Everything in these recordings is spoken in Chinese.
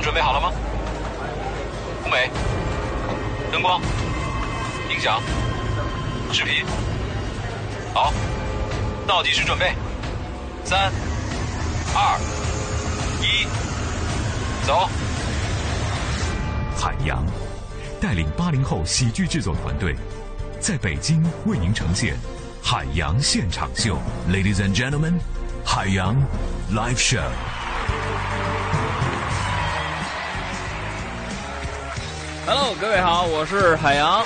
准备好了吗？舞美、灯光、音响、视频，好，倒计时准备，三、二、一，走。海洋带领八零后喜剧制作团队，在北京为您呈现《海洋现场秀》，Ladies and Gentlemen，海洋 Live Show。Hello，各位好，我是海洋。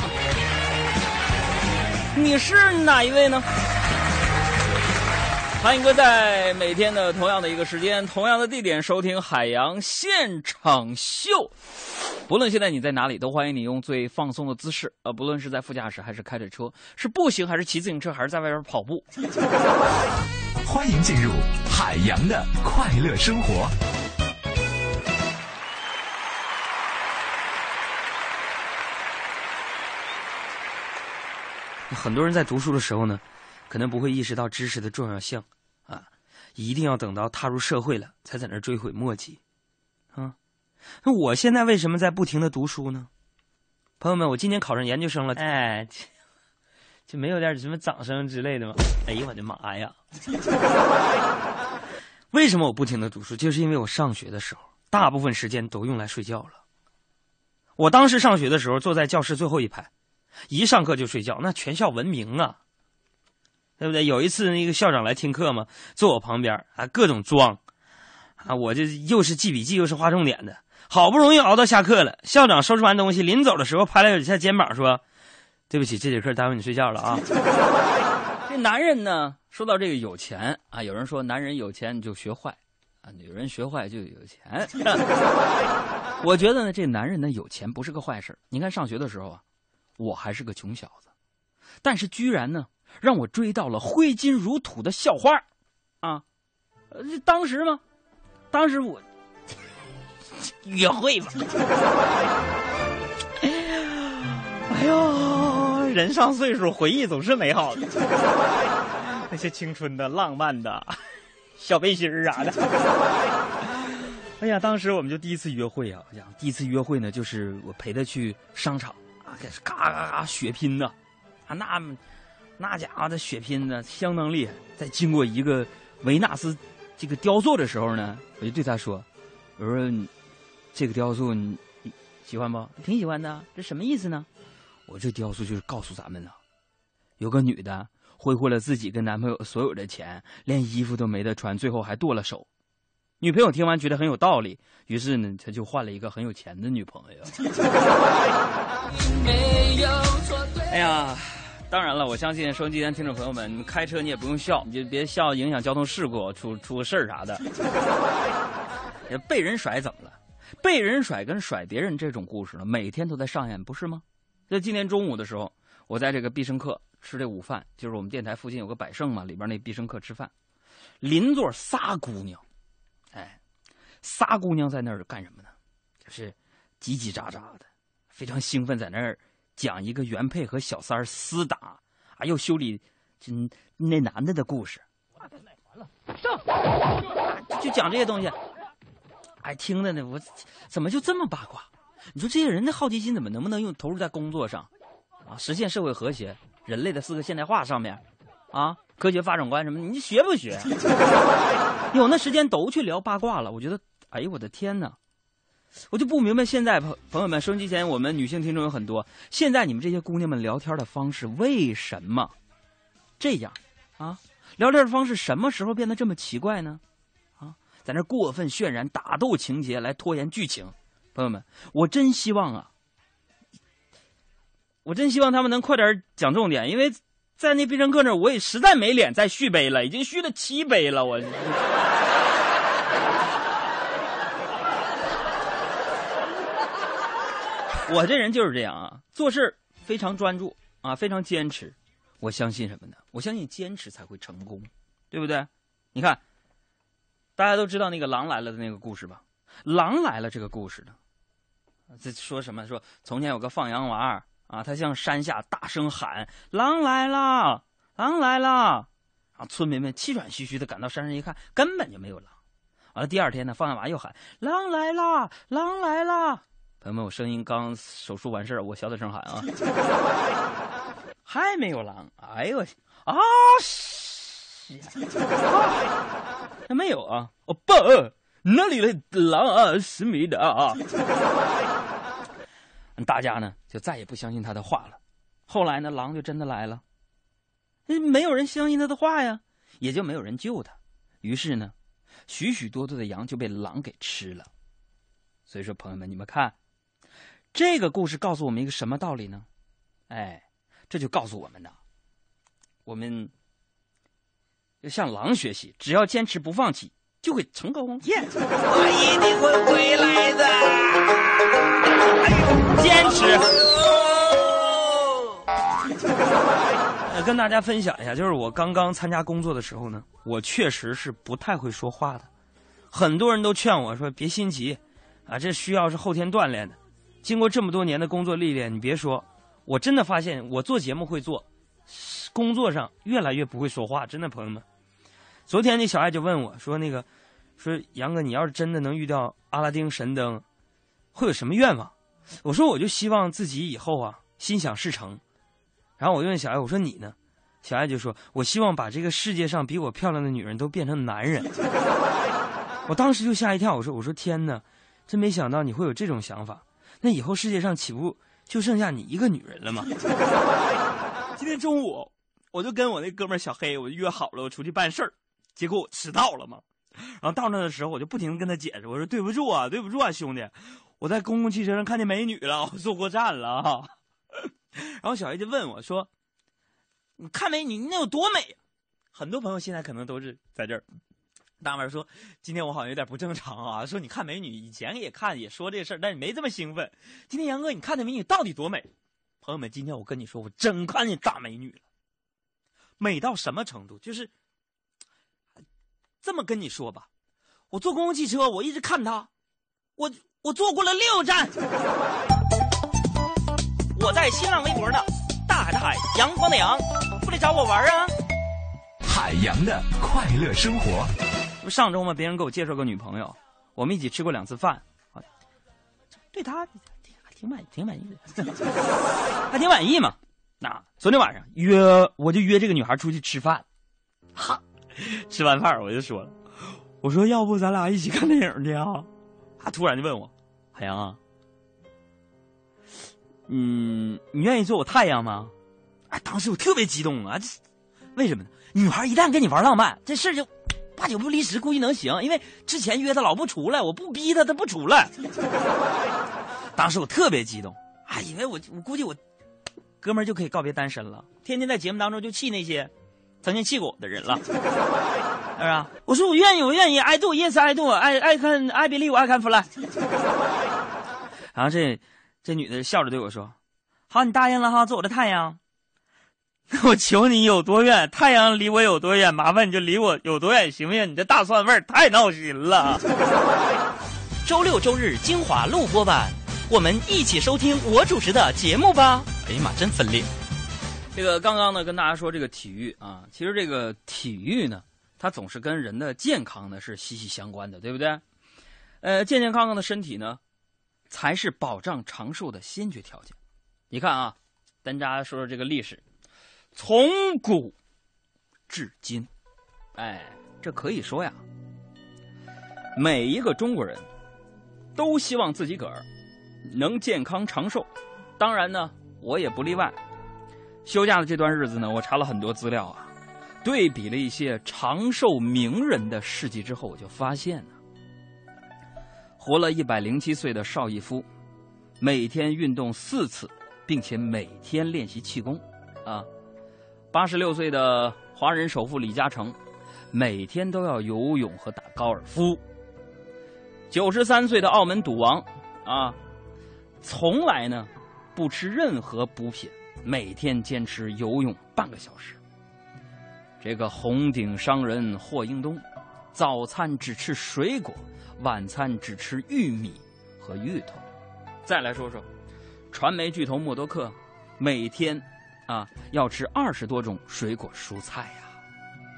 你是哪一位呢？欢迎各在每天的同样的一个时间、同样的地点收听海洋现场秀。不论现在你在哪里，都欢迎你用最放松的姿势，呃，不论是在副驾驶还是开着车，是步行还是骑自行车，还是在外边跑步，欢迎进入海洋的快乐生活。很多人在读书的时候呢，可能不会意识到知识的重要性啊，一定要等到踏入社会了，才在那追悔莫及啊。那我现在为什么在不停的读书呢？朋友们，我今年考上研究生了，哎，就 就没有点什么掌声之类的吗？哎呦我的妈呀！为什么我不停的读书？就是因为我上学的时候，大部分时间都用来睡觉了。我当时上学的时候，坐在教室最后一排。一上课就睡觉，那全校闻名啊，对不对？有一次那个校长来听课嘛，坐我旁边啊，各种装啊，我这又是记笔记又是划重点的，好不容易熬到下课了，校长收拾完东西，临走的时候拍了我一下肩膀说：“对不起，这节课耽误你睡觉了啊。”这男人呢，说到这个有钱啊，有人说男人有钱你就学坏啊，女人学坏就有钱。我觉得呢，这男人呢有钱不是个坏事。你看上学的时候啊。我还是个穷小子，但是居然呢让我追到了挥金如土的校花，啊，呃，当时嘛，当时我约会吧，哎呦，人上岁数，回忆总是美好的，那些青春的、浪漫的小背心儿啥的。哎呀，当时我们就第一次约会啊！哎呀，第一次约会呢，就是我陪她去商场。这是嘎嘎嘎血拼呐，啊那那家伙的血拼呢相当厉害。在经过一个维纳斯这个雕塑的时候呢，我就对他说：“我说这个雕塑你喜欢不？挺喜欢的。这什么意思呢？我这雕塑就是告诉咱们呢，有个女的挥霍了自己跟男朋友所有的钱，连衣服都没得穿，最后还剁了手。女朋友听完觉得很有道理，于是呢，他就换了一个很有钱的女朋友。哎呀，当然了，我相信收音机前听众朋友们，你们开车你也不用笑，你就别笑，影响交通事故，出出个事儿啥的。被人甩怎么了？被人甩跟甩别人这种故事呢，每天都在上演，不是吗？在今天中午的时候，我在这个必胜客吃这午饭，就是我们电台附近有个百盛嘛，里边那必胜客吃饭，邻座仨姑娘。哎，仨姑娘在那儿干什么呢？就是叽叽喳喳的，非常兴奋，在那儿讲一个原配和小三厮打，啊，又修理嗯那男的的故事。就讲这些东西。哎，听的呢，我怎么就这么八卦？你说这些人的好奇心怎么能不能用投入在工作上啊？实现社会和谐，人类的四个现代化上面啊？科学发展观什么？你学不学？有那时间都去聊八卦了。我觉得，哎呦我的天哪！我就不明白，现在朋朋友们，收音机前我们女性听众有很多，现在你们这些姑娘们聊天的方式为什么这样啊？聊天的方式什么时候变得这么奇怪呢？啊，在那过分渲染打斗情节来拖延剧情。朋友们，我真希望啊，我真希望他们能快点讲重点，因为。在那必胜客那儿，我也实在没脸再续杯了，已经续了七杯了。我，我这人就是这样啊，做事非常专注啊，非常坚持。我相信什么呢？我相信坚持才会成功，对不对？你看，大家都知道那个狼来了的那个故事吧？狼来了这个故事呢，这说什么？说从前有个放羊娃。啊，他向山下大声喊：“狼来了，狼来了！”啊，村民们气喘吁吁的赶到山上一看，根本就没有狼。完了第二天呢，放下娃又喊狼来啦，狼来啦！朋友们，我声音刚手术完事儿，我小点声喊啊，还没有狼，哎呦我去啊！还没有啊！哦不，那里的狼啊？思密达啊！大家呢就再也不相信他的话了。后来呢，狼就真的来了，没有人相信他的话呀，也就没有人救他。于是呢，许许多多的羊就被狼给吃了。所以说，朋友们，你们看，这个故事告诉我们一个什么道理呢？哎，这就告诉我们呢，我们要向狼学习，只要坚持不放弃，就会成功。耶！我一定会回来的。坚持。呃，跟大家分享一下，就是我刚刚参加工作的时候呢，我确实是不太会说话的。很多人都劝我说：“别心急，啊，这需要是后天锻炼的。”经过这么多年的工作历练，你别说，我真的发现我做节目会做，工作上越来越不会说话。真的，朋友们，昨天那小爱就问我说：“那个，说杨哥，你要是真的能遇到阿拉丁神灯，会有什么愿望？”我说：“我就希望自己以后啊，心想事成。”然后我就问小爱：“我说你呢？”小爱就说：“我希望把这个世界上比我漂亮的女人都变成男人。”我当时就吓一跳，我说：“我说天哪，真没想到你会有这种想法。那以后世界上岂不就剩下你一个女人了吗？”今天中午我就跟我那哥们小黑，我就约好了，我出去办事儿，结果我迟到了嘛。然后到那的时候，我就不停的跟他解释，我说：“对不住啊，对不住啊，兄弟，我在公共汽车上看见美女了，我坐过站了啊。”然后小 A 就问我说：“你看美女，你那有多美？”很多朋友现在可能都是在这儿，大门说：“今天我好像有点不正常啊。”说你看美女，以前也看也说这事儿，但是没这么兴奋。今天杨哥，你看那美女到底多美？朋友们，今天我跟你说，我真看见大美女了，美到什么程度？就是这么跟你说吧，我坐公共汽车，我一直看他，我我坐过了六站。我在新浪微博呢，大海的海，阳光的阳，不来找我玩啊！海洋的快乐生活。不上周嘛，别人给我介绍个女朋友，我们一起吃过两次饭，对她还挺满意，挺满意的，还挺满意嘛。那昨天晚上约，我就约这个女孩出去吃饭，哈，吃完饭我就说了，我说要不咱俩一起看电影去啊？他突然就问我，海洋啊。嗯，你愿意做我太阳吗？哎，当时我特别激动啊！这为什么呢？女孩一旦跟你玩浪漫，这事儿就八九不离十，估计能行。因为之前约她老不出来，我不逼她，她不出来。当时我特别激动，啊，以为我我估计我哥们儿就可以告别单身了，天天在节目当中就气那些曾经气过我的人了，是吧？我说我愿意，我愿意，I do，yes，I do，I I can，I believe，I can fly。然后这。这女的笑着对我说：“好，你答应了哈，做我的太阳。我求你有多远，太阳离我有多远，麻烦你就离我有多远，行不行？你这大蒜味儿太闹心了。”周六周日精华录播版，我们一起收听我主持的节目吧。哎呀妈，真分裂！这个刚刚呢，跟大家说这个体育啊，其实这个体育呢，它总是跟人的健康呢是息息相关的，对不对？呃，健健康康的身体呢。才是保障长寿的先决条件。你看啊，跟大家说说这个历史，从古至今，哎，这可以说呀，每一个中国人都希望自己个儿能健康长寿。当然呢，我也不例外。休假的这段日子呢，我查了很多资料啊，对比了一些长寿名人的事迹之后，我就发现呢。活了一百零七岁的邵逸夫，每天运动四次，并且每天练习气功，啊，八十六岁的华人首富李嘉诚，每天都要游泳和打高尔夫。九十三岁的澳门赌王，啊，从来呢不吃任何补品，每天坚持游泳半个小时。这个红顶商人霍英东，早餐只吃水果。晚餐只吃玉米和芋头，再来说说，传媒巨头默多克，每天啊要吃二十多种水果蔬菜呀，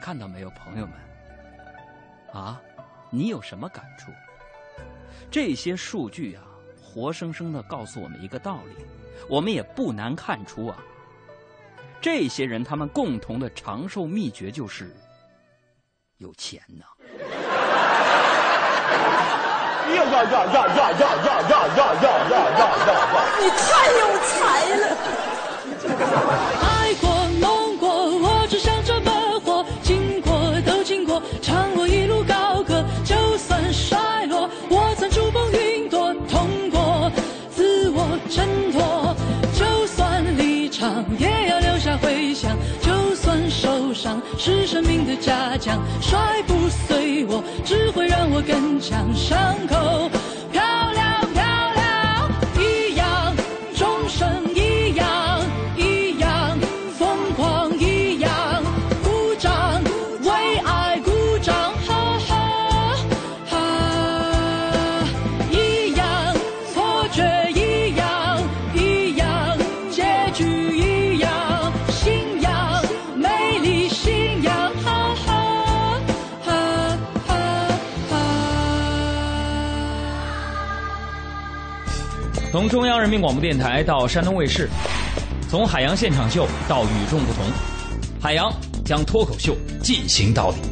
看到没有，朋友们？啊，你有什么感触？这些数据啊，活生生的告诉我们一个道理，我们也不难看出啊，这些人他们共同的长寿秘诀就是有钱呐。呀呀呀呀呀呀呀呀呀呀呀呀呀！你太有才了。是生命的嘉奖。摔不碎我，只会让我更强。伤口中央人民广播电台到山东卫视，从海洋现场秀到与众不同，海洋将脱口秀进行到底。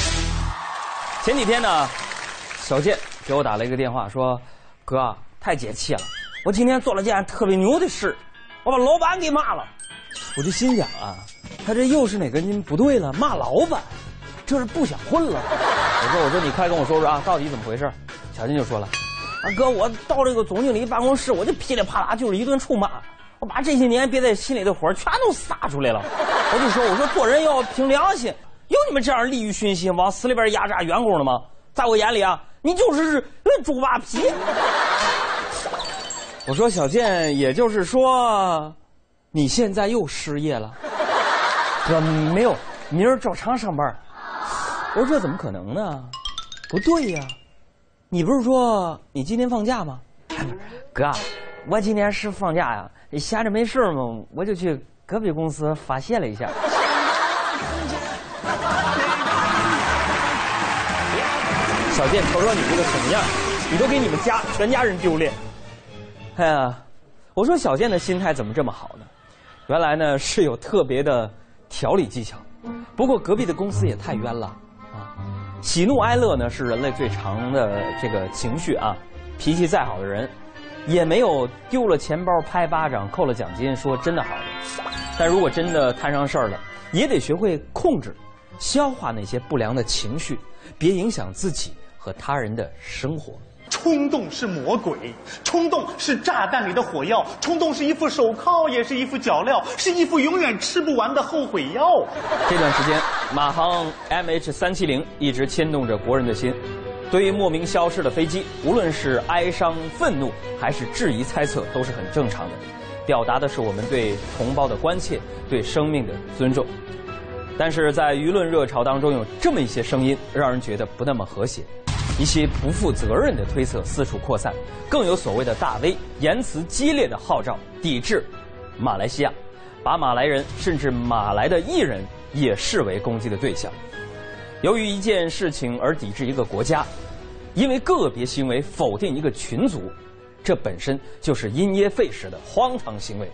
前几天呢，小健给我打了一个电话，说：“哥，太解气了！我今天做了件特别牛的事，我把老板给骂了。”我就心想啊，他这又是哪根筋不对了？骂老板，这是不想混了。我说：“我说你快跟我说说啊，到底怎么回事？”小健就说了：“啊哥，我到这个总经理办公室，我就噼里啪啦就是一顿臭骂，我把这些年憋在心里的火全都撒出来了。我就说，我说做人要凭良心。”有你们这样利欲熏心、往死里边压榨员工的吗？在我眼里啊，你就是猪扒皮。我说小健，也就是说，你现在又失业了？哥，没有，明儿照常上班。我说这怎么可能呢？不对呀，你不是说你今天放假吗？哥，我今天是放假呀，闲着没事嘛，我就去隔壁公司发泄了一下。小健，瞅瞅你这个什么样，你都给你们家全家人丢脸。哎呀，我说小健的心态怎么这么好呢？原来呢是有特别的调理技巧。不过隔壁的公司也太冤了啊！喜怒哀乐呢是人类最长的这个情绪啊，脾气再好的人，也没有丢了钱包拍巴掌、扣了奖金说真的好的。但如果真的摊上事儿了，也得学会控制、消化那些不良的情绪，别影响自己。和他人的生活，冲动是魔鬼，冲动是炸弹里的火药，冲动是一副手铐，也是一副脚镣，是一副永远吃不完的后悔药。这段时间，马航 MH 三七零一直牵动着国人的心。对于莫名消失的飞机，无论是哀伤、愤怒，还是质疑、猜测，都是很正常的，表达的是我们对同胞的关切，对生命的尊重。但是在舆论热潮当中，有这么一些声音，让人觉得不那么和谐。一些不负责任的推测四处扩散，更有所谓的大 V 言辞激烈的号召抵制马来西亚，把马来人甚至马来的艺人也视为攻击的对象。由于一件事情而抵制一个国家，因为个别行为否定一个群族，这本身就是因噎废食的荒唐行为。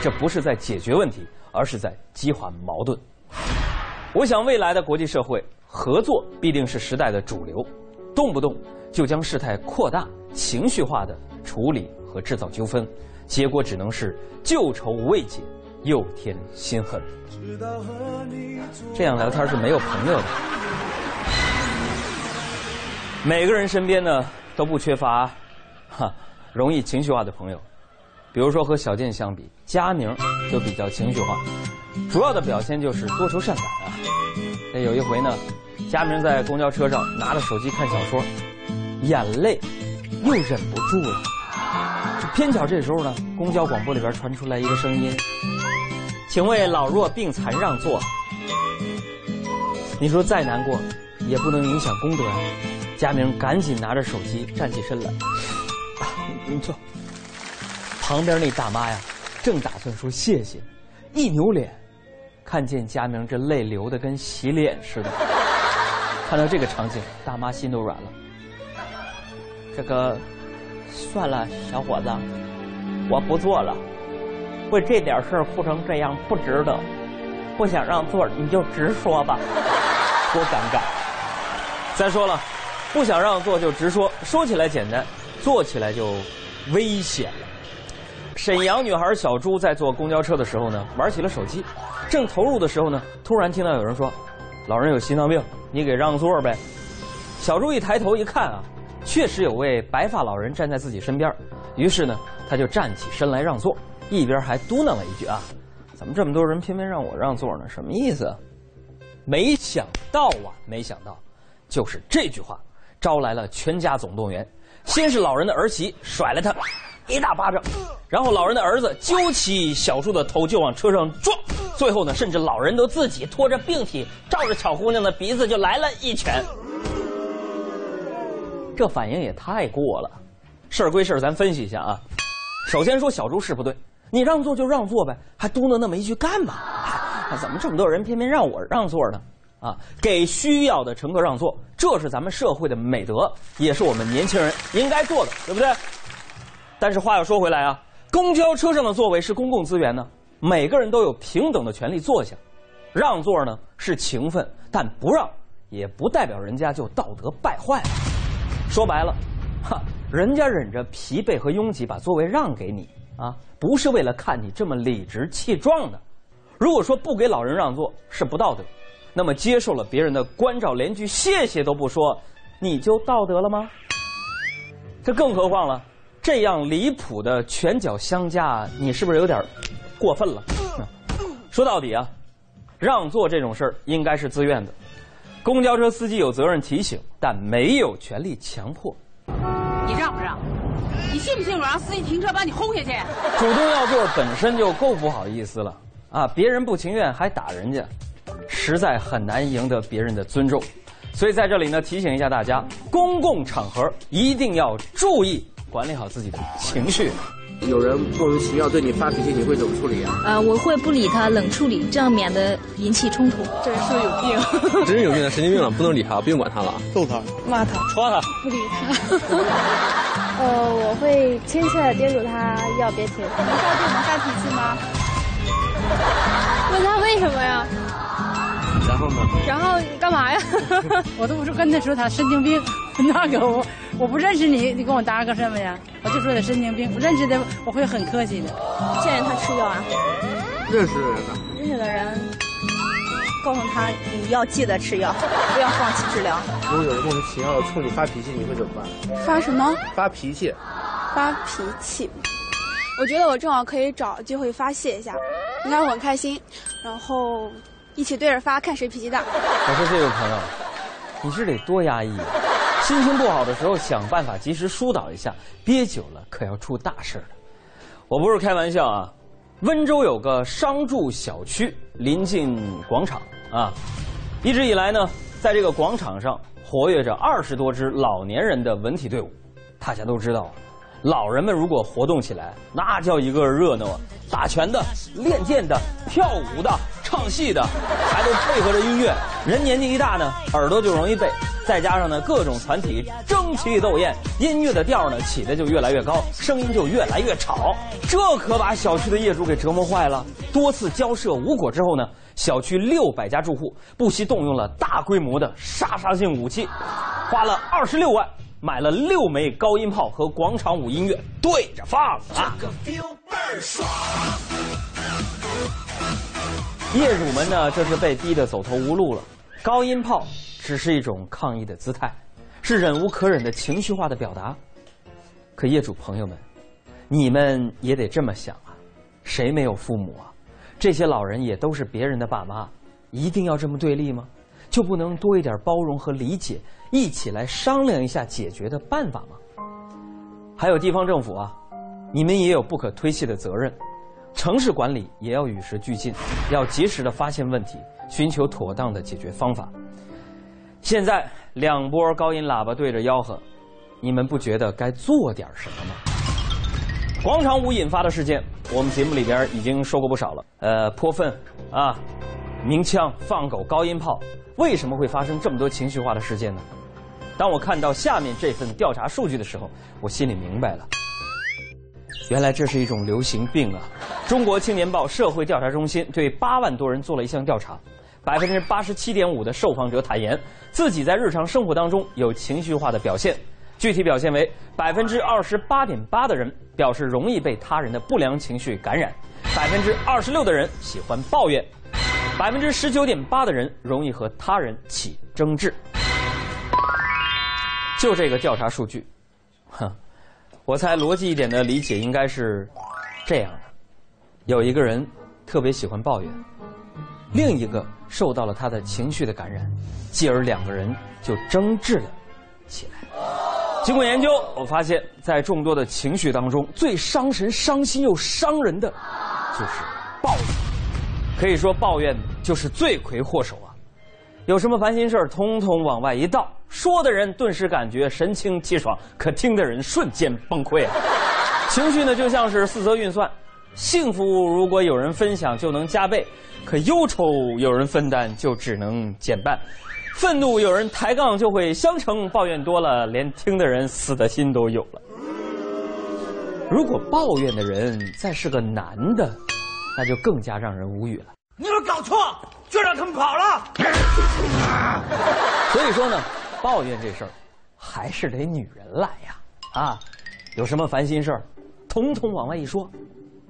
这不是在解决问题，而是在激化矛盾。我想未来的国际社会合作必定是时代的主流。动不动就将事态扩大、情绪化的处理和制造纠纷，结果只能是旧仇未解，又添新恨。这样聊天是没有朋友的。每个人身边呢都不缺乏哈容易情绪化的朋友，比如说和小健相比，佳宁就比较情绪化，主要的表现就是多愁善感啊。那有一回呢。佳明在公交车上拿着手机看小说，眼泪又忍不住了。就偏巧这时候呢，公交广播里边传出来一个声音：“请为老弱病残让座。”你说再难过，也不能影响功德呀。佳明赶紧拿着手机站起身来，啊，你坐。旁边那大妈呀，正打算说谢谢，一扭脸，看见佳明这泪流的跟洗脸似的。看到这个场景，大妈心都软了。这个，算了，小伙子，我不做了。为这点事儿哭成这样不值得。不想让座，你就直说吧。多尴尬！再说了，不想让座就直说，说起来简单，做起来就危险了。沈阳女孩小朱在坐公交车的时候呢，玩起了手机，正投入的时候呢，突然听到有人说：“老人有心脏病，你给让座呗。”小朱一抬头一看啊，确实有位白发老人站在自己身边，于是呢，他就站起身来让座，一边还嘟囔了一句：“啊，怎么这么多人偏偏让我让座呢？什么意思？”没想到啊，没想到，就是这句话，招来了全家总动员。先是老人的儿媳甩了他一大巴掌，然后老人的儿子揪起小猪的头就往车上撞，最后呢，甚至老人都自己拖着病体，照着巧姑娘的鼻子就来了一拳。这反应也太过了。事儿归事儿，咱分析一下啊。首先说小猪是不对，你让座就让座呗，还嘟囔那么一句干嘛？怎么这么多人偏偏让我让座呢？啊，给需要的乘客让座，这是咱们社会的美德，也是我们年轻人应该做的，对不对？但是话又说回来啊，公交车上的座位是公共资源呢，每个人都有平等的权利坐下。让座呢是情分，但不让也不代表人家就道德败坏了。说白了，哈，人家忍着疲惫和拥挤把座位让给你啊，不是为了看你这么理直气壮的。如果说不给老人让座是不道德，那么接受了别人的关照，连句谢谢都不说，你就道德了吗？这更何况了，这样离谱的拳脚相加，你是不是有点过分了？说到底啊。让座这种事儿应该是自愿的，公交车司机有责任提醒，但没有权利强迫。你让不让？你信不信我让司机停车把你轰下去？主动要座本身就够不好意思了啊！别人不情愿还打人家，实在很难赢得别人的尊重。所以在这里呢，提醒一下大家，公共场合一定要注意管理好自己的情绪。有人莫名其妙对你发脾气，你会怎么处理啊？呃，我会不理他，冷处理，这样免得引起冲突。这人是不是有病？真是有病，神经病了，不能理他，不用管他了。揍他，骂他，戳他，不理他。呃，我会亲切的叮嘱他要别停。你知道对我们发脾气吗？问他为什么呀？然后呢？然后干嘛呀？我都不是跟他说他神经病，那个我我不认识你，你跟我搭个什么呀？我就说他神经病，不认识的我会很客气的。建议他吃药啊。认识的人呢？认识的人，告诉他你要记得吃药，不要放弃治疗。如果有人莫名其妙的冲你发脾气，你会怎么办？发什么？发脾气。发脾气。我觉得我正好可以找机会发泄一下，应该我很开心，然后。一起对着发，看谁脾气大。我说这位朋友，你是得多压抑，心情不好的时候想办法及时疏导一下，憋久了可要出大事了。我不是开玩笑啊，温州有个商住小区临近广场啊，一直以来呢，在这个广场上活跃着二十多支老年人的文体队伍。大家都知道，老人们如果活动起来，那叫一个热闹啊！打拳的、练剑的、跳舞的。唱戏的还都配合着音乐，人年纪一大呢，耳朵就容易背，再加上呢各种团体争奇斗艳，音乐的调呢起的就越来越高，声音就越来越吵，这可把小区的业主给折磨坏了。多次交涉无果之后呢，小区六百家住户不惜动用了大规模的杀伤性武器，花了二十六万买了六枚高音炮和广场舞音乐对着放。这个 feel 倍儿爽。业主们呢，这是被逼得走投无路了。高音炮只是一种抗议的姿态，是忍无可忍的情绪化的表达。可业主朋友们，你们也得这么想啊，谁没有父母啊？这些老人也都是别人的爸妈，一定要这么对立吗？就不能多一点包容和理解，一起来商量一下解决的办法吗？还有地方政府啊，你们也有不可推卸的责任，城市管理也要与时俱进，要及时的发现问题，寻求妥当的解决方法。现在两波高音喇叭对着吆喝，你们不觉得该做点什么吗？广场舞引发的事件，我们节目里边已经说过不少了。呃，泼粪啊，鸣枪、放狗、高音炮，为什么会发生这么多情绪化的事件呢？当我看到下面这份调查数据的时候，我心里明白了，原来这是一种流行病啊！中国青年报社会调查中心对八万多人做了一项调查，百分之八十七点五的受访者坦言自己在日常生活当中有情绪化的表现。具体表现为百分之二十八点八的人表示容易被他人的不良情绪感染，百分之二十六的人喜欢抱怨，百分之十九点八的人容易和他人起争执。就这个调查数据，哼，我猜逻辑一点的理解应该是这样的：有一个人特别喜欢抱怨，另一个受到了他的情绪的感染，继而两个人就争执了起来。经过研究，我发现，在众多的情绪当中，最伤神、伤心又伤人的，就是抱怨。可以说，抱怨就是罪魁祸首啊！有什么烦心事儿，通通往外一倒，说的人顿时感觉神清气爽，可听的人瞬间崩溃啊！情绪呢，就像是四则运算，幸福如果有人分享就能加倍，可忧愁有人分担就只能减半。愤怒有人抬杠就会相乘，抱怨多了，连听的人死的心都有了。如果抱怨的人再是个男的，那就更加让人无语了。你有没有搞错？就让他们跑了。所以说呢，抱怨这事儿还是得女人来呀！啊，有什么烦心事儿，统统往外一说，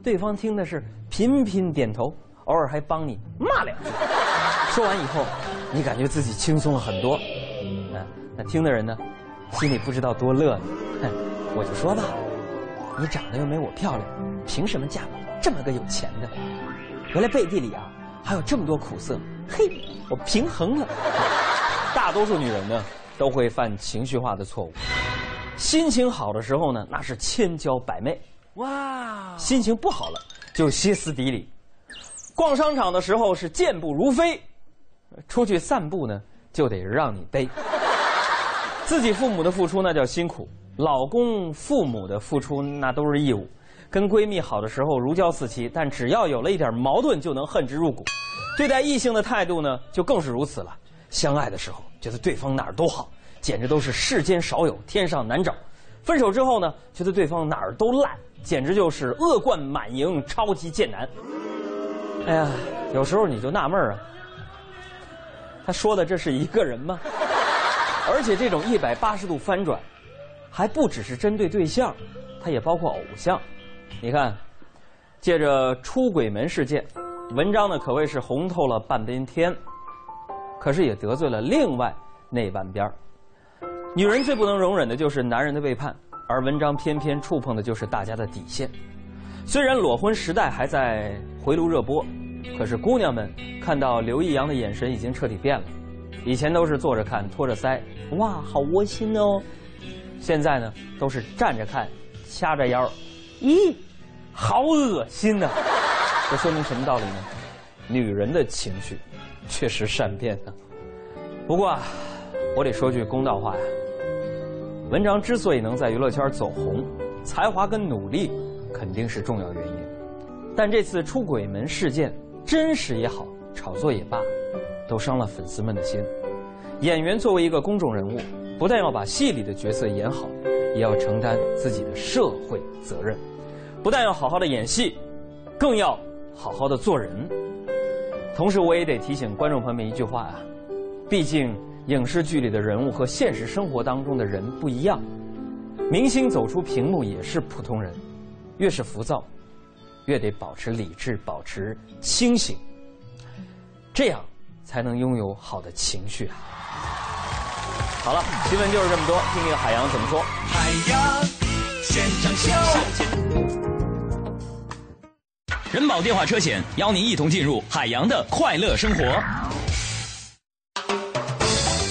对方听的是频频点头，偶尔还帮你骂两句。说完以后，你感觉自己轻松了很多，嗯，那听的人呢，心里不知道多乐呢。我就说吧，你长得又没我漂亮，凭什么嫁这么个有钱的？原来背地里啊还有这么多苦涩，嘿，我平衡了。大多数女人呢都会犯情绪化的错误，心情好的时候呢那是千娇百媚，哇，心情不好了就歇斯底里。逛商场的时候是健步如飞。出去散步呢，就得让你背。自己父母的付出那叫辛苦，老公父母的付出那都是义务。跟闺蜜好的时候如胶似漆，但只要有了一点矛盾，就能恨之入骨。对待异性的态度呢，就更是如此了。相爱的时候觉得对方哪儿都好，简直都是世间少有，天上难找；分手之后呢，觉得对方哪儿都烂，简直就是恶贯满盈，超级贱男。哎呀，有时候你就纳闷啊。他说的这是一个人吗？而且这种一百八十度翻转，还不只是针对对象，它也包括偶像。你看，借着出轨门事件，文章呢可谓是红透了半边天，可是也得罪了另外那半边女人最不能容忍的就是男人的背叛，而文章偏偏触碰的就是大家的底线。虽然裸婚时代还在回炉热播。可是姑娘们看到刘易阳的眼神已经彻底变了，以前都是坐着看托着腮，哇，好窝心哦，现在呢都是站着看，掐着腰，咦，好恶心呐！这说明什么道理呢？女人的情绪确实善变啊。不过啊，我得说句公道话呀，文章之所以能在娱乐圈走红，才华跟努力肯定是重要原因，但这次出轨门事件。真实也好，炒作也罢，都伤了粉丝们的心。演员作为一个公众人物，不但要把戏里的角色演好，也要承担自己的社会责任。不但要好好的演戏，更要好好的做人。同时，我也得提醒观众朋友们一句话啊：毕竟影视剧里的人物和现实生活当中的人不一样。明星走出屏幕也是普通人，越是浮躁。越得保持理智，保持清醒，这样才能拥有好的情绪啊！好了，新闻就是这么多，听听海洋怎么说。海洋现场秀，人保电话车险邀您一同进入海洋的快乐生活。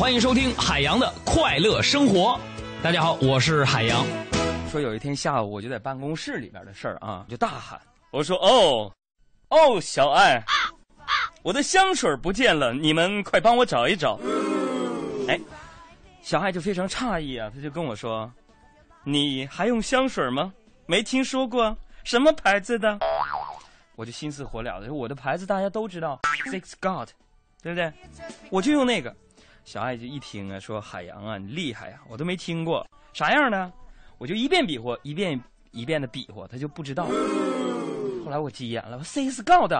欢迎收听海洋的快乐生活。大家好，我是海洋。说有一天下午，我就在办公室里边的事儿啊，就大喊，我说：“哦，哦，小爱，我的香水不见了，你们快帮我找一找。”哎，小爱就非常诧异啊，他就跟我说：“你还用香水吗？没听说过，什么牌子的？”我就心思火燎的：“我的牌子大家都知道，Six God，对不对？我就用那个。”小爱就一听啊，说：“海洋啊，你厉害呀，我都没听过，啥样的？”我就一遍比划，一遍一遍的比划，他就不知道。后来我急眼了，我 Six God，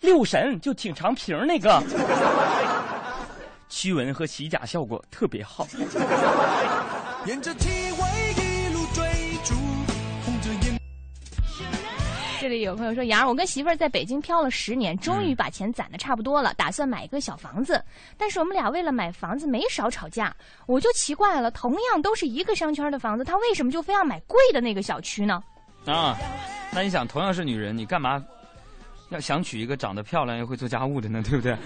六神就挺长瓶那个，驱蚊和洗甲效果特别好。沿着这里有朋友说：“杨儿，我跟媳妇儿在北京漂了十年，终于把钱攒的差不多了，打算买一个小房子。但是我们俩为了买房子没少吵架，我就奇怪了，同样都是一个商圈的房子，他为什么就非要买贵的那个小区呢？”啊，那你想，同样是女人，你干嘛要想娶一个长得漂亮又会做家务的呢？对不对？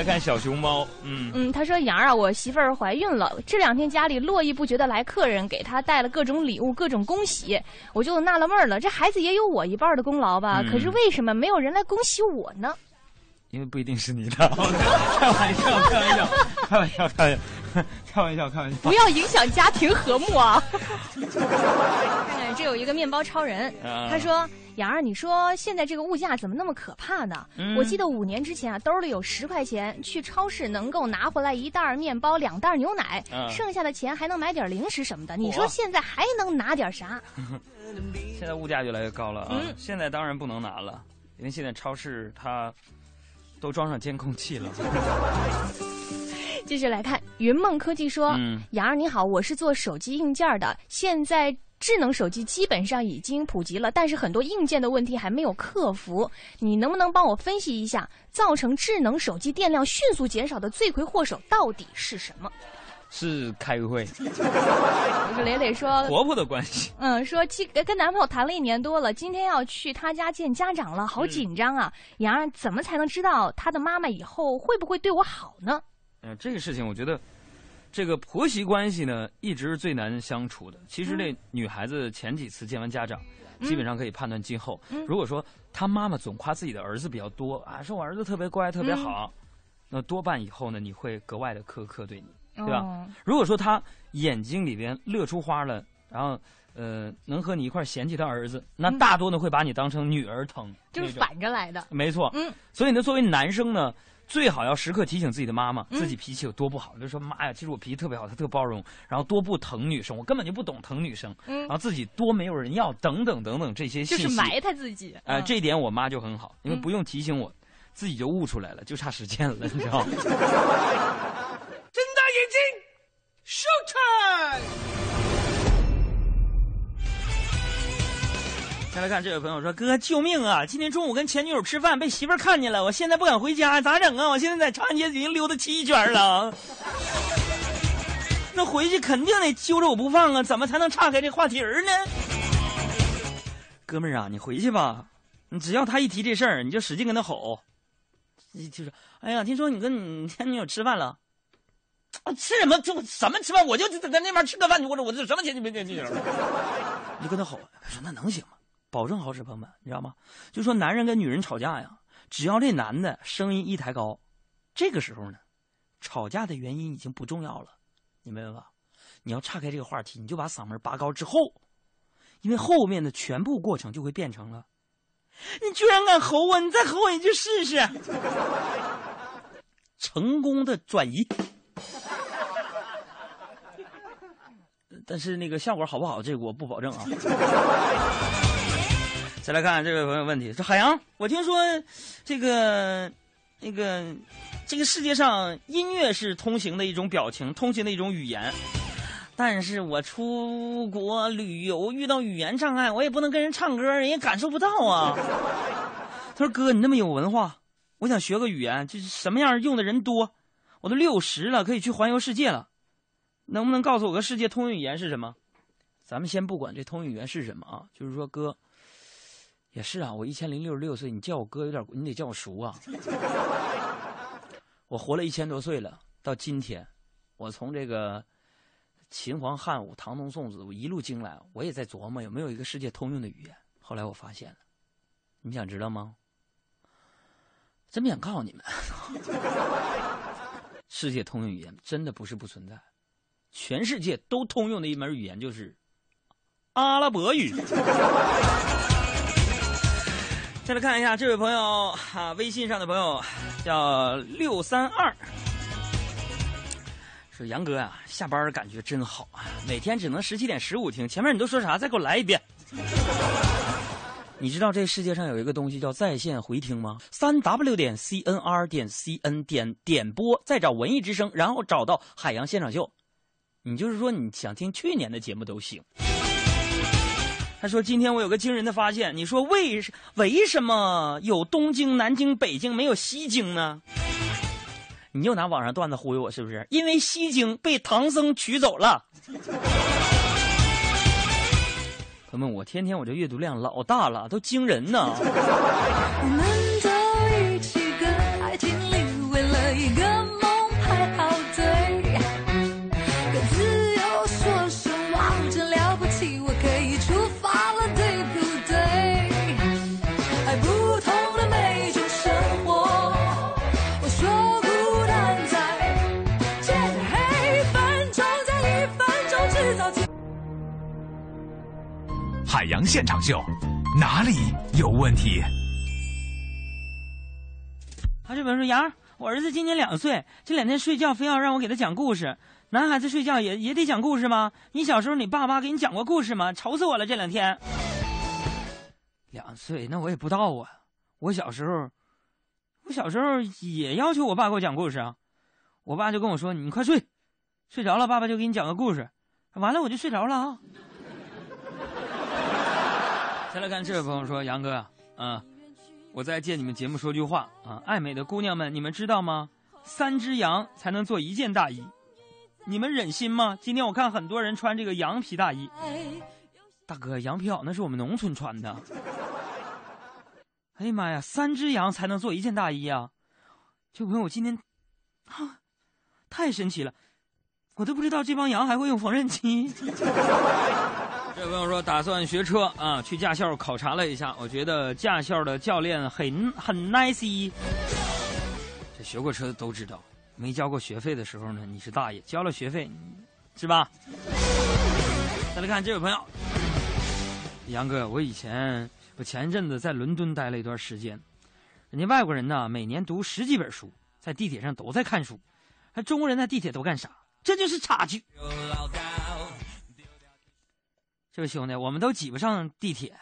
来看小熊猫，嗯嗯，他说：“杨儿啊，我媳妇儿怀孕了，这两天家里络绎不绝的来客人，给她带了各种礼物，各种恭喜，我就纳了闷了，这孩子也有我一半的功劳吧？嗯可是为什么没有人来恭喜我呢？因为不一定是你的。开玩笑，开玩笑，开玩笑，开玩笑，开玩笑，开玩笑。不要影响家庭和睦啊！看看这有一个面包超人，啊他说：“杨儿，你说现在这个物价怎么那么可怕呢？嗯我记得五年之前啊，兜里有十块钱，去超市能够拿回来一袋儿面包、两袋儿牛奶，啊剩下的钱还能买点零食什么的。你说现在还能拿点啥？现在物价越来越高了啊！嗯现在当然不能拿了，因为现在超市它都装上监控器了。继续来看，云梦科技说：“嗯杨儿你好，我是做手机硬件的，现在。”智能手机基本上已经普及了，但是很多硬件的问题还没有克服。你能不能帮我分析一下，造成智能手机电量迅速减少的罪魁祸首到底是什么？是开个会，这个磊磊说，婆婆的关系。嗯，说今跟男朋友谈了一年多了，今天要去他家见家长了，好紧张啊！杨儿怎么才能知道他的妈妈以后会不会对我好呢？嗯、这个事情我觉得，这个婆媳关系呢，一直是最难相处的。其实这女孩子前几次见完家长，嗯基本上可以判断今后。嗯如果说她妈妈总夸自己的儿子比较多啊，说我儿子特别乖、特别嗯好，那多半以后呢，你会格外的苛刻对你，对吧？哦如果说她眼睛里边乐出花了，然后呃能和你一块嫌弃他儿子，那大多呢会把你当成女儿疼，嗯就是反着来的。没错，嗯，所以呢，作为男生呢，最好要时刻提醒自己的妈妈，嗯自己脾气有多不好。就说妈呀，其实我脾气特别好，她特包容，然后多不疼女生，我根本就不懂疼女生，嗯然后自己多没有人要，等等等等这些信息。就是埋汰自己。哎，嗯这一点我妈就很好，因为嗯不用提醒我，自己就悟出来了，就差实践了，你知道吗？睁大眼睛，show time！再来看这位朋友说：“哥，救命啊！今天中午跟前女友吃饭，被媳妇儿看见了，我现在不敢回家，咋整啊？我现在在长安街已经溜达七圈了，那回去肯定得揪着我不放啊！怎么才能岔开这话题儿呢？哥们儿啊，你回去吧，你只要他一提这事儿，你就使劲跟他吼，你就说：哎呀，听说你跟你前女友吃饭了。”啊，吃什么？就什么吃饭？我就在那边吃个饭，我说我这什么前女前女友？你就跟他吼，他说那能行吗？保证好使，朋友们，你知道吗？就说男人跟女人吵架呀，只要这男的声音一抬高，这个时候呢，吵架的原因已经不重要了，你明白吧？你要岔开这个话题，你就把嗓门拔高之后，因为后面的全部过程就会变成了，你居然敢吼我，你再吼我一句试试，成功的转移。但是那个效果好不好，这个我不保证啊。再来看这位朋友问题，说海洋，我听说这个那个这个世界上音乐是通行的一种表情，通行的一种语言。但是我出国旅游遇到语言障碍，我也不能跟人唱歌，人家感受不到啊。他说：“哥，你那么有文化，我想学个语言，就是什么样用的人多。我都六十了，可以去环游世界了，能不能告诉我个世界通用语言是什么？咱们先不管这通用语言是什么啊，就是说哥，也是啊，我一千零六十六岁，你叫我哥有点，你得叫我叔啊。我活了一千多岁了，到今天，我从这个秦皇汉武、唐宗宋子，我一路经来，我也在琢磨有没有一个世界通用的语言。后来我发现了，你想知道吗？真不想告诉你们，世界通用语言真的不是不存在，全世界都通用的一门语言就是阿拉伯语。再来看一下这位朋友啊，微信上的朋友叫六三二，说杨哥啊，下班感觉真好啊，每天只能十七点十五听，前面你都说啥？再给我来一遍。你知道这世界上有一个东西叫在线回听吗？三 w 点 cnr 点 cn 点点播，再找文艺之声，然后找到海洋现场秀。你就是说你想听去年的节目都行。他说：“今天我有个惊人的发现，你说为为什么有东京、南京、北京没有西京呢？你又拿网上段子忽悠我是不是？因为西京被唐僧取走了。”朋友们，我天天我这阅读量老大了，都惊人呢。洋现场秀，哪里有问题？他这边说：“杨，我儿子今年两岁，这两天睡觉非要让我给他讲故事。男孩子睡觉也也得讲故事吗？你小时候你爸妈给你讲过故事吗？愁死我了这两天。”两岁那我也不知道啊。我小时候，我小时候也要求我爸给我讲故事啊。我爸就跟我说：“你快睡，睡着了，爸爸就给你讲个故事。”完了我就睡着了啊。再来看这位朋友说：“杨哥啊，我再借你们节目说句话啊，爱美的姑娘们，你们知道吗？三只羊才能做一件大衣，你们忍心吗？今天我看很多人穿这个羊皮大衣，大哥，羊皮袄那是我们农村穿的。哎呀妈呀，三只羊才能做一件大衣啊！这位朋友，我今天啊，太神奇了，我都不知道这帮羊还会用缝纫机。”这位朋友说打算学车啊，去驾校考察了一下，我觉得驾校的教练很很 nice。这学过车的都知道，没交过学费的时候呢，你是大爷；交了学费，是吧？再来看这位朋友，杨哥，我以前我前一阵子在伦敦待了一段时间，人家外国人呢每年读十几本书，在地铁上都在看书，还中国人在地铁都干啥？这就是差距。这位兄弟，我们都挤不上地铁，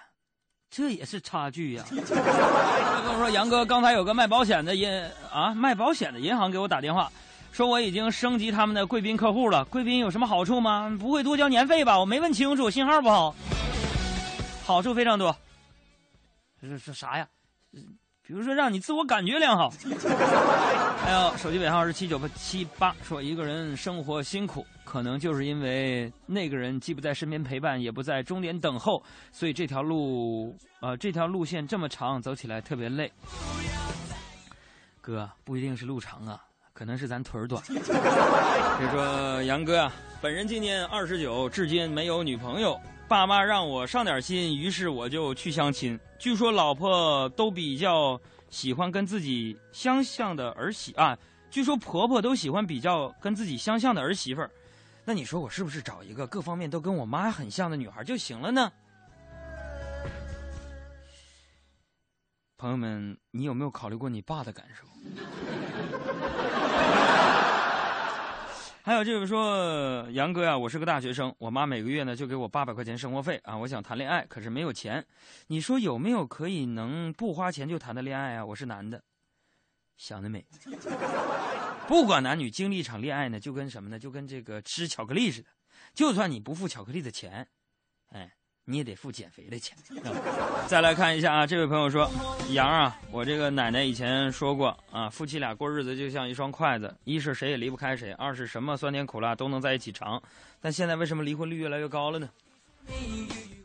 这也是差距呀、跟我说，杨哥，刚才有个卖保险的银啊，卖保险的银行给我打电话，说我已经升级他们的贵宾客户了。贵宾有什么好处吗？不会多交年费吧？我没问清楚，信号不好。好处非常多。这是啥呀？比如说让你自我感觉良好。还有手机尾号是七九八七八，说一个人生活辛苦，可能就是因为那个人既不在身边陪伴，也不在终点等候，所以这条路，呃，这条路线这么长，走起来特别累。哥，不一定是路长啊，可能是咱腿儿短。比如说杨哥啊，本人今年二十九，至今没有女朋友。爸妈让我上点心，于是我就去相亲。据说老婆都比较喜欢跟自己相像的儿媳啊，据说婆婆都喜欢比较跟自己相像的儿媳妇儿。那你说我是不是找一个各方面都跟我妈很像的女孩就行了呢？朋友们，你有没有考虑过你爸的感受？还有就是说，杨哥呀、我是个大学生，我妈每个月呢就给我八百块钱生活费啊，我想谈恋爱，可是没有钱。你说有没有可以能不花钱就谈的恋爱啊？我是男的，想得美！不管男女，经历一场恋爱呢，就跟什么呢？就跟这个吃巧克力似的，就算你不付巧克力的钱，哎，你也得付减肥的钱。再来看一下啊，这位朋友说：“杨啊，我这个奶奶以前说过啊，夫妻俩过日子就像一双筷子，一是谁也离不开谁，二是什么酸甜苦辣都能在一起尝。但现在为什么离婚率越来越高了呢？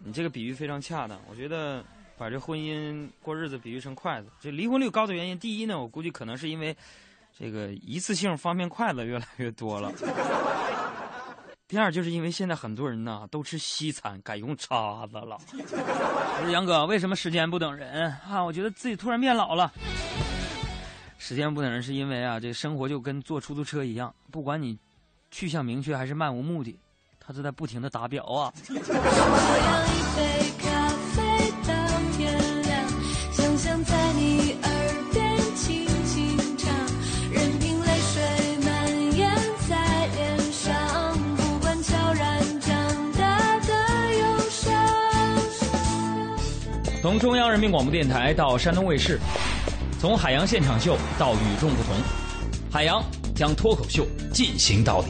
你这个比喻非常恰当，我觉得。”把这婚姻过日子比喻成筷子，这离婚率高的原因，第一呢，我估计可能是因为这个一次性方便筷子越来越多了；第二，就是因为现在很多人呢都吃西餐，改用叉子了。我说杨哥，为什么时间不等人啊？我觉得自己突然变老了。时间不等人是因为啊，这生活就跟坐出租车一样，不管你去向明确还是漫无目的，他都在不停的打表啊。从中央人民广播电台到山东卫视，从海洋现场秀到与众不同，海洋将脱口秀进行到底。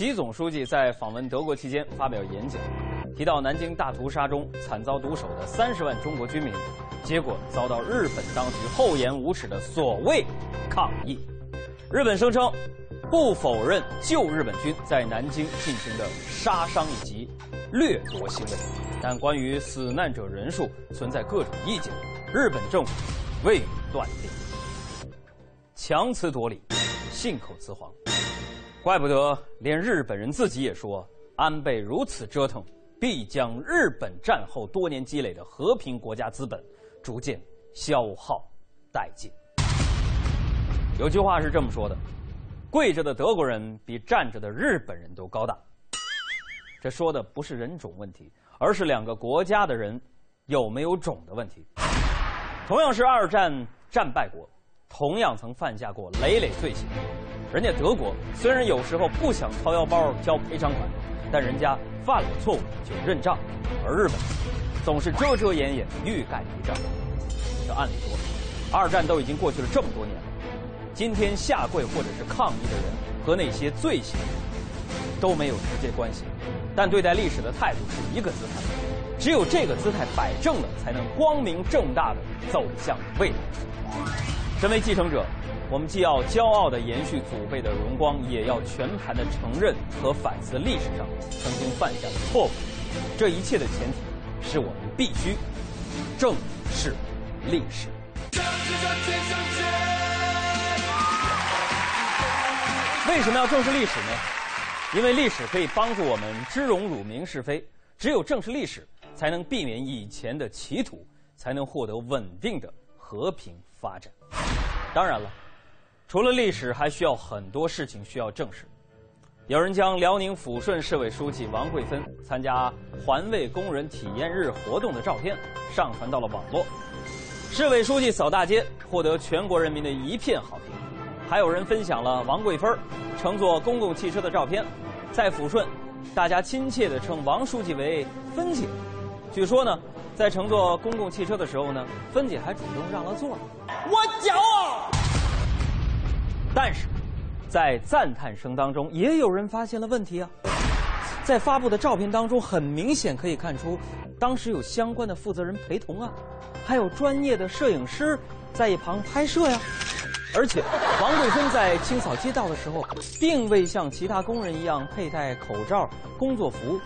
习总书记在访问德国期间发表演讲，提到南京大屠杀中惨遭毒手的三十万中国军民，结果遭到日本当局厚颜无耻的所谓抗议。日本声称不否认旧日本军在南京进行的杀伤以及掠夺行为，但关于死难者人数存在各种意见，日本政府未断定。强词夺理，信口雌黄。怪不得连日本人自己也说，安倍如此折腾，必将日本战后多年积累的和平国家资本逐渐消耗殆尽。有句话是这么说的：跪着的德国人比站着的日本人都高大。这说的不是人种问题，而是两个国家的人有没有种的问题。同样是二战战败国，同样曾犯下过累累罪行。人家德国虽然有时候不想掏腰包交赔偿款，但人家犯了错误就认账，而日本总是遮遮掩掩、欲盖弥彰。这按理说，二战都已经过去了这么多年了，今天下跪或者是抗议的人和那些罪行都没有直接关系，但对待历史的态度是一个姿态，只有这个姿态摆正了，才能光明正大的走向未来。身为继承者。我们既要骄傲地延续祖辈的荣光，也要全盘地承认和反思历史上曾经犯下的错误。这一切的前提是我们必须正视历史。为什么要正视历史呢？因为历史可以帮助我们知荣辱明是非。只有正视历史，才能避免以前的歧途，才能获得稳定的和平发展。当然了。除了历史，还需要很多事情需要证实。有人将辽宁抚顺市委书记王桂芬参加环卫工人体验日活动的照片上传到了网络。市委书记扫大街，获得全国人民的一片好评。还有人分享了王桂芬乘坐公共汽车的照片，在抚顺，大家亲切地称王书记为“芬姐”。据说呢，在乘坐公共汽车的时候呢，芬姐还主动让了座。我骄傲。但是，在赞叹声当中，也有人发现了问题啊！在发布的照片当中，很明显可以看出，当时有相关的负责人陪同啊，还有专业的摄影师在一旁拍摄呀。而且，王桂芬在清扫街道的时候，并未像其他工人一样佩戴口罩、工作服，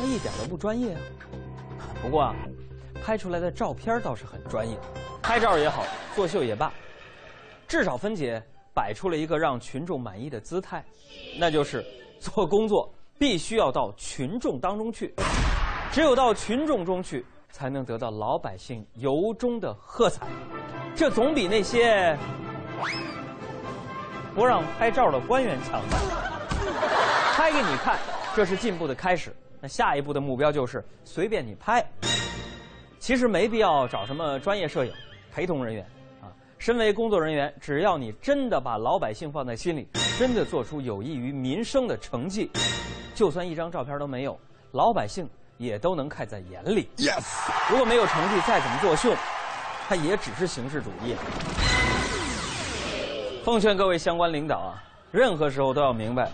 那一点都不专业啊。不过啊，拍出来的照片倒是很专业，拍照也好，作秀也罢，至少芬姐。摆出了一个让群众满意的姿态，那就是做工作必须要到群众当中去，只有到群众中去，才能得到老百姓由衷的喝彩。这总比那些不让拍照的官员强吧？拍给你看，这是进步的开始。那下一步的目标就是随便你拍。其实没必要找什么专业摄影、陪同人员啊。身为工作人员，只要你真的把老百姓放在心里，真的做出有益于民生的成绩，就算一张照片都没有，老百姓也都能看在眼里。Yes。如果没有成绩，再怎么作秀，它也只是形式主义。奉劝各位相关领导啊，任何时候都要明白，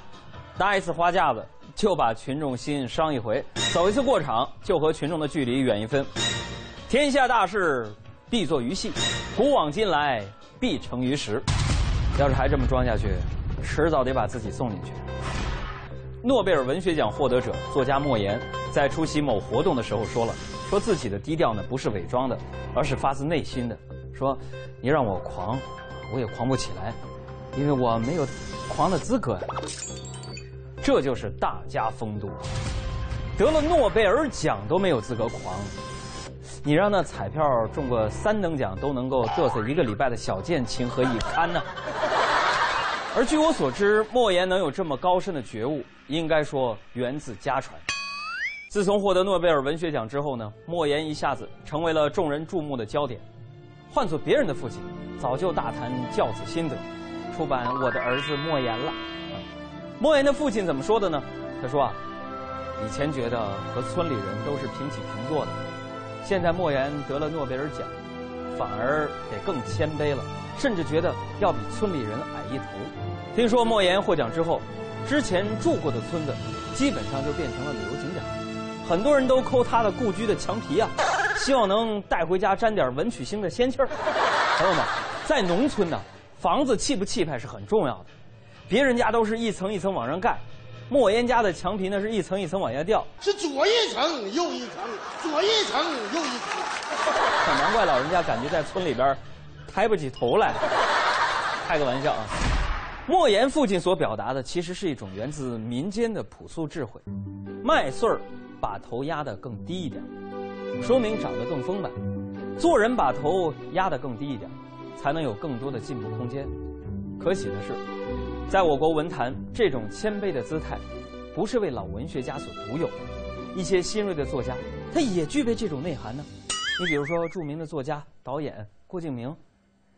搭一次花架子就把群众心伤一回，走一次过场就和群众的距离远一分。天下大事必作于细，古往今来必成于实。要是还这么装下去，迟早得把自己送进去。诺贝尔文学奖获得者作家莫言在出席某活动的时候说了，说自己的低调呢不是伪装的，而是发自内心的。说，你让我狂，我也狂不起来，因为我没有狂的资格呀。这就是大家风度，得了诺贝尔奖都没有资格狂。你让那彩票中个三等奖都能够嘚瑟一个礼拜的小贱，情何以堪呢？而据我所知，莫言能有这么高深的觉悟，应该说源自家传。自从获得诺贝尔文学奖之后呢，莫言一下子成为了众人注目的焦点。换做别人的父亲，早就大谈教子心得，出版《我的儿子莫言》了。莫言的父亲怎么说的呢？他说啊，以前觉得和村里人都是平起平坐的。现在莫言得了诺贝尔奖，反而得更谦卑了，甚至觉得要比村里人矮一头。听说莫言获奖之后，之前住过的村子基本上就变成了旅游景点，很多人都抠他的故居的墙皮啊，希望能带回家沾点文曲星的仙气儿。朋友们，在农村呢，房子气不气派是很重要的，别人家都是一层一层往上盖。莫言家的墙皮呢是一层一层往下掉，是左一层右一层，左一层右一层。难怪老人家感觉在村里边抬不起头来。开个玩笑啊！莫言父亲所表达的其实是一种源自民间的朴素智慧：麦穗儿把头压得更低一点，说明长得更丰满；做人把头压得更低一点，才能有更多的进步空间。可喜的是。在我国文坛，这种谦卑的姿态，不是为老文学家所独有。一些新锐的作家，他也具备这种内涵呢。你比如说，著名的作家、导演郭敬明，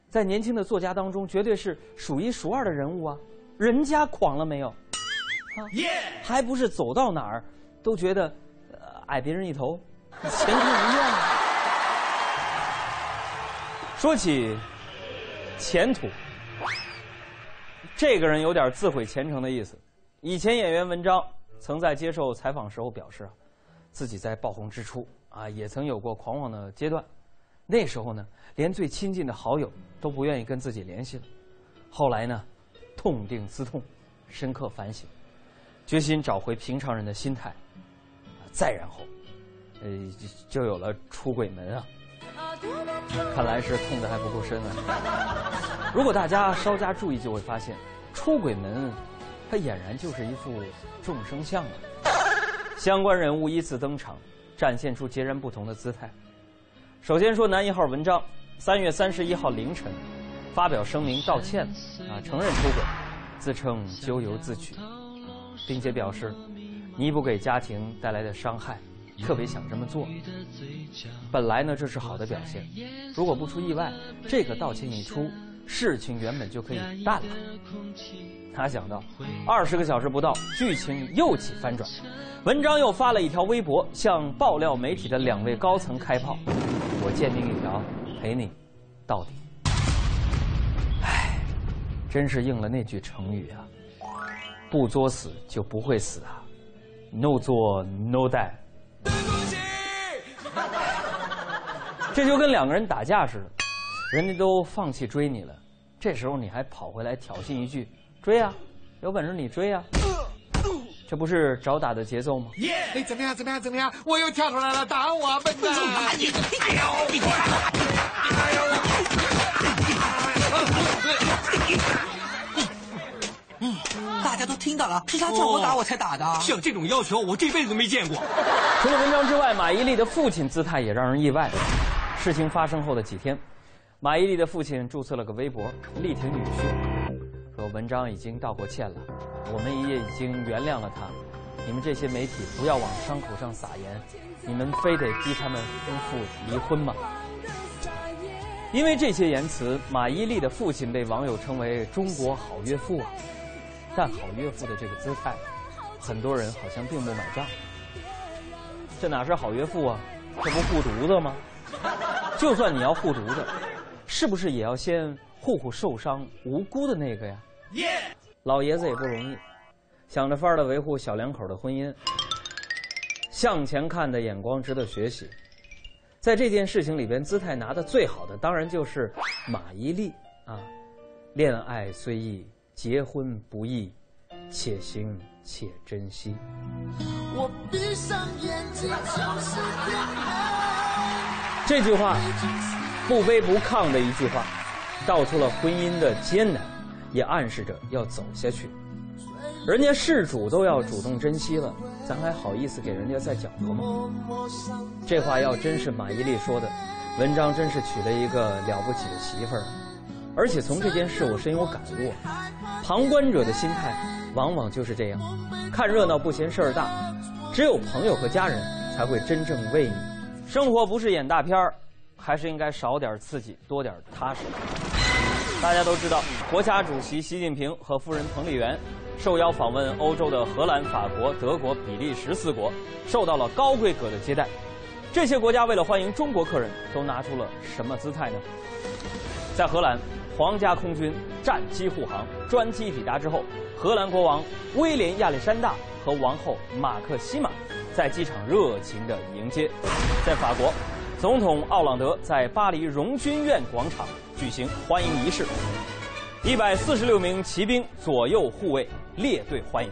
在年轻的作家当中，绝对是数一数二的人物啊。人家狂了没有？耶！还不是走到哪儿都觉得矮别人一头，前途无量啊。说起前途。这个人有点自毁前程的意思。以前演员文章曾在接受采访时候表示，自己在爆红之初啊，也曾有过狂妄的阶段。那时候呢，连最亲近的好友都不愿意跟自己联系了。后来呢，痛定思痛，深刻反省，决心找回平常人的心态。再然后，呃，就有了出轨门啊。看来是痛的还不够深啊！如果大家稍加注意，就会发现，出轨门，它俨然就是一副众生相啊！相关人物依次登场，展现出截然不同的姿态。首先说男一号文章，三月三十一号凌晨，发表声明道歉啊，承认出轨，自称咎由自取，并且表示弥补给家庭带来的伤害。特别想这么做。本来呢，这是好的表现。如果不出意外，这个道歉一出，事情原本就可以淡了。哪想到，二十个小时不到，剧情又起翻转。文章又发了一条微博，向爆料媒体的两位高层开炮：“我鉴定一条，陪你到底。”唉，真是应了那句成语啊，“不作死就不会死啊，no 作 no die。” 这就跟两个人打架似的，人家都放弃追你了，这时候你还跑回来挑衅一句：“追啊，有本事你追啊！”这不是找打的节奏吗？耶！怎么样？怎么样？怎么样？我又跳出来了，打我笨蛋！哎呦！大家都听到了，是他叫我打，我才打的。像这种要求，我这辈子都没见过。除了文章之外，马伊琍的父亲姿态也让人意外。事情发生后的几天，马伊琍的父亲注册了个微博，力挺女婿，说文章已经道过歉了，我们也已经原谅了他。你们这些媒体不要往伤口上撒盐，你们非得逼他们夫妇离婚吗？因为这些言辞，马伊琍的父亲被网友称为“中国好岳父”啊。但好岳父的这个姿态，很多人好像并不买账。这哪是好岳父啊？这不护犊子吗？就算你要护犊子，是不是也要先护护受伤无辜的那个呀？老爷子也不容易，想着法儿的维护小两口的婚姻，向前看的眼光值得学习。在这件事情里边，姿态拿的最好的当然就是马伊琍啊。恋爱虽易，结婚不易，且行且珍惜。我闭上眼睛就是天。这句话不卑不亢的一句话，道出了婚姻的艰难，也暗示着要走下去。人家事主都要主动珍惜了，咱还好意思给人家再搅和吗？这话要真是马伊琍说的，文章真是娶了一个了不起的媳妇儿。而且从这件事我深有感悟，旁观者的心态往往就是这样，看热闹不嫌事儿大，只有朋友和家人才会真正为你。生活不是演大片儿，还是应该少点刺激，多点踏实。大家都知道，国家主席习近平和夫人彭丽媛受邀访问欧洲的荷兰、法国、德国、比利时四国，受到了高规格的接待。这些国家为了欢迎中国客人，都拿出了什么姿态呢？在荷兰，皇家空军战机护航，专机抵达之后，荷兰国王威廉亚历山大和王后马克西玛在机场热情地迎接。在法国，总统奥朗德在巴黎荣军院广场举行欢迎仪式，一百四十六名骑兵左右护卫列队欢迎，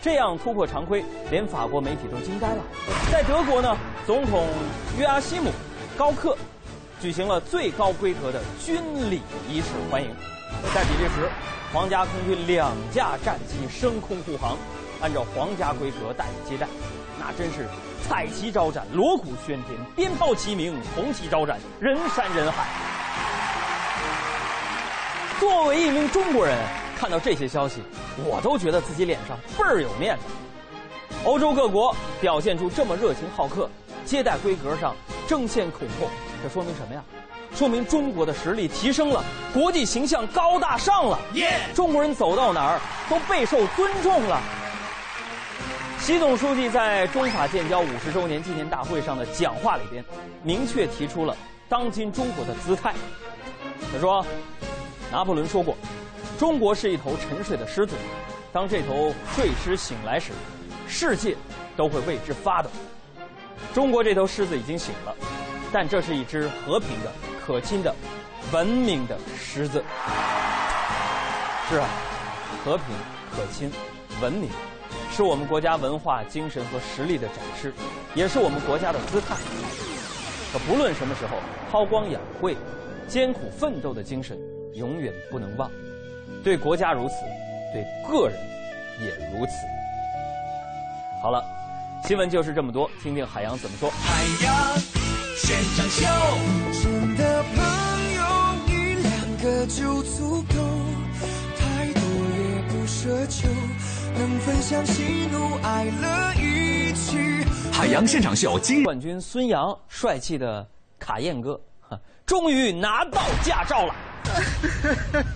这样突破常规，连法国媒体都惊呆了。在德国呢，总统约阿希姆高克举行了最高规格的军礼仪式欢迎。在比利时，皇家空军两架战机升空护航，按照皇家规格待接待，那真是彩旗招展，锣鼓喧天，鞭炮齐鸣，红旗招展，人山人海。作为一名中国人，看到这些消息，我都觉得自己脸上倍儿有面子。欧洲各国表现出这么热情好客，接待规格上争先恐后，这说明什么呀？说明中国的实力提升了，国际形象高大上了。耶！中国人走到哪儿都备受尊重了。习总书记在中法建交五十周年纪念大会上的讲话里边，明确提出了当今中国的姿态。他说：“拿破仑说过，中国是一头沉睡的狮子，当这头睡狮醒来时，世界都会为之发抖。中国这头狮子已经醒了，但这是一只和平的、可亲的、文明的狮子。是啊，和平、可亲、文明，是我们国家文化精神和实力的展示，也是我们国家的姿态。可不论什么时候，韬光养晦、艰苦奋斗的精神永远不能忘。对国家如此，对个人也如此。好了，新闻就是这么多，听听海洋怎么说。海洋现场秀，真的朋友一两个就足够，太多也不奢求，能分享喜怒哀乐一起。海洋现场秀今冠军孙杨帅气的卡宴哥，终于拿到驾照了，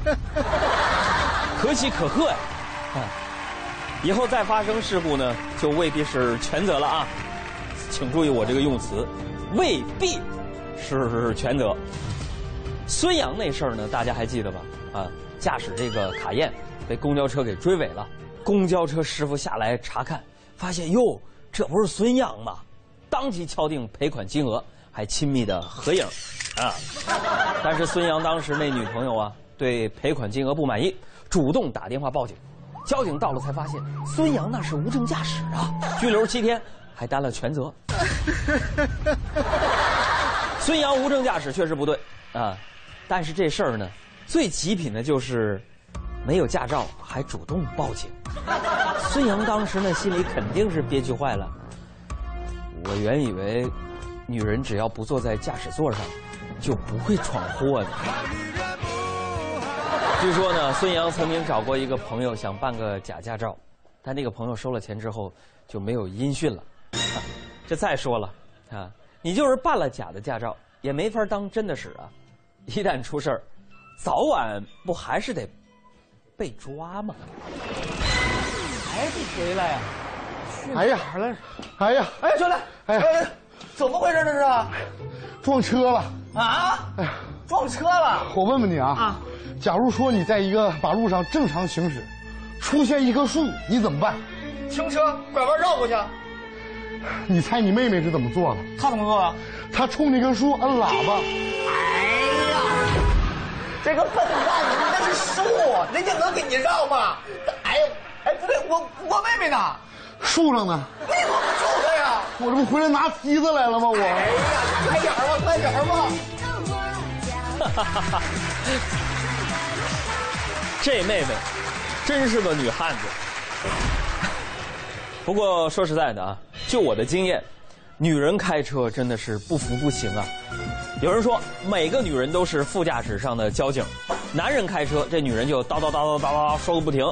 可喜可贺呀！啊，以后再发生事故呢，就未必是全责了啊，请注意我这个用词，未必是全责。孙杨那事儿呢，大家还记得吧？啊，驾驶这个卡宴被公交车给追尾了，公交车师傅下来查看，发现哟，这不是孙杨吗？当即敲定赔款金额，还亲密的合影，啊！但是孙杨当时那女朋友啊，对赔款金额不满意，主动打电话报警。交警到了才发现，孙杨那是无证驾驶啊，拘留七天，还担了全责。孙杨无证驾驶确实不对啊，但是这事儿呢，最极品的就是没有驾照还主动报警。孙杨当时呢心里肯定是憋屈坏了。我原以为，女人只要不坐在驾驶座上，就不会闯祸的。据说呢，孙杨曾经找过一个朋友想办个假驾照，但那个朋友收了钱之后就没有音讯了。这再说了啊，你就是办了假的驾照，也没法当真的使啊！一旦出事儿，早晚不还是得被抓吗？还不回来呀？哎呀，来，哎呀，哎，兄弟，哎呀，怎么回事这是？撞车了！啊！哎呀，撞车了！我问问你啊，啊，假如说你在一个马路上正常行驶，出现一棵树，你怎么办？停车，拐弯绕过去。你猜你妹妹是怎么做的？她怎么做的？她冲那棵树摁喇叭。哎呀，这个笨蛋，你那是树，人家能给你绕吗？哎呀，哎，不对，我我妹妹呢？树上呢？你怎么住的呀？我这不回来拿梯子来了吗？我。哎呀，快点吧，快点吧！哈哈哈！这妹妹真是个女汉子。不过说实在的啊，就我的经验，女人开车真的是不服不行啊。有人说每个女人都是副驾驶上的交警，男人开车这女人就叨叨叨叨叨叨说个不停。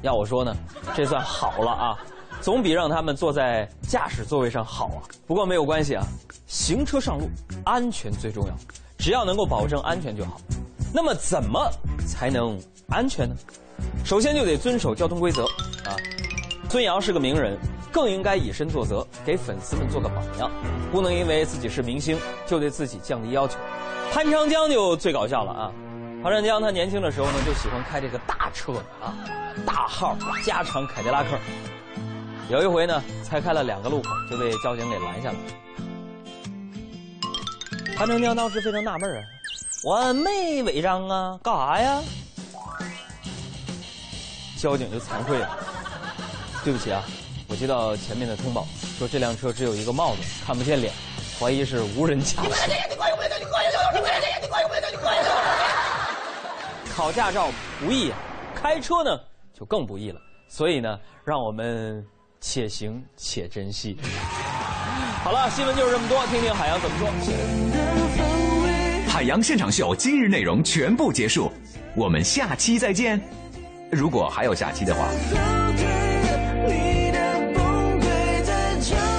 要我说呢，这算好了啊，总比让他们坐在驾驶座位上好啊。不过没有关系啊，行车上路安全最重要，只要能够保证安全就好。那么怎么才能安全呢？首先就得遵守交通规则啊。孙杨是个名人，更应该以身作则，给粉丝们做个榜样，不能因为自己是明星就对自己降低要求。潘长江就最搞笑了啊！潘长江他年轻的时候呢，就喜欢开这个大车啊，大号加长凯迪拉克。有一回呢，才开了两个路口就被交警给拦下了。潘长江当时非常纳闷啊，我没违章啊，干啥呀？交警就惭愧了。对不起啊，我接到前面的通报，说这辆车只有一个帽子，看不见脸，怀疑是无人驾驶。考驾照不易，开车呢就更不易了。所以呢，让我们且行且珍惜。好了，新闻就是这么多，听听海洋怎么说。海洋现场秀今日内容全部结束，我们下期再见。如果还有下期的话。